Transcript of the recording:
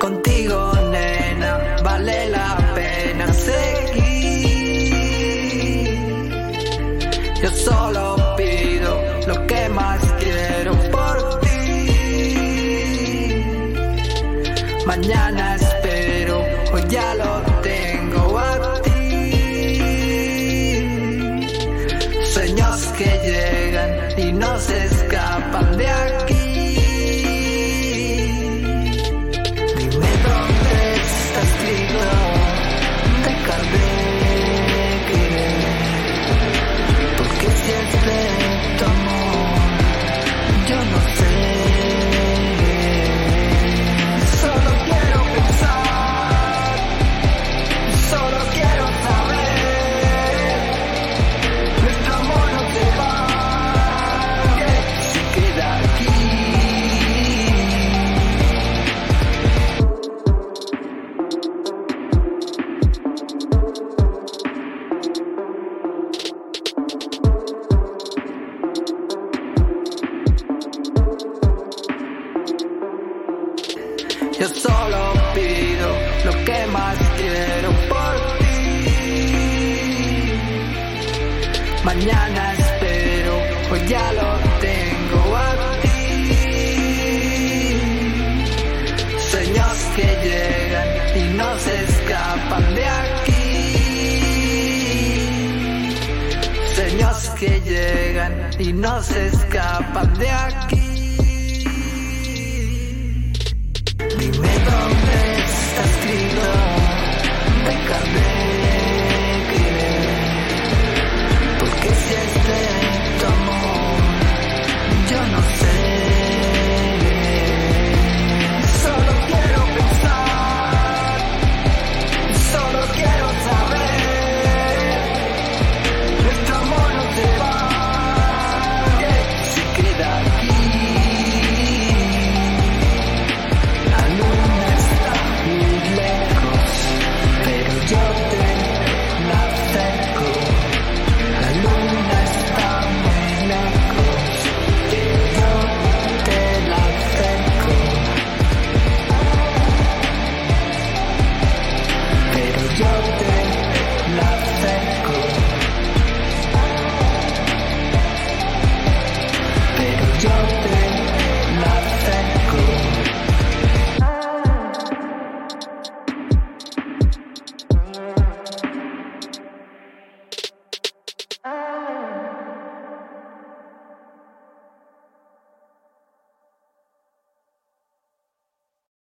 Contigo, nena, vale la pena seguir. Yo solo pido lo que más quiero por ti. Mañana espero, hoy ya lo tengo a ti. Sueños que llegan y no se escapan de aquí. Yo solo pido lo que más quiero por ti. Mañana espero, hoy ya lo tengo a ti. Sueños que llegan y no se escapan de aquí. Sueños que llegan y no se escapan de aquí.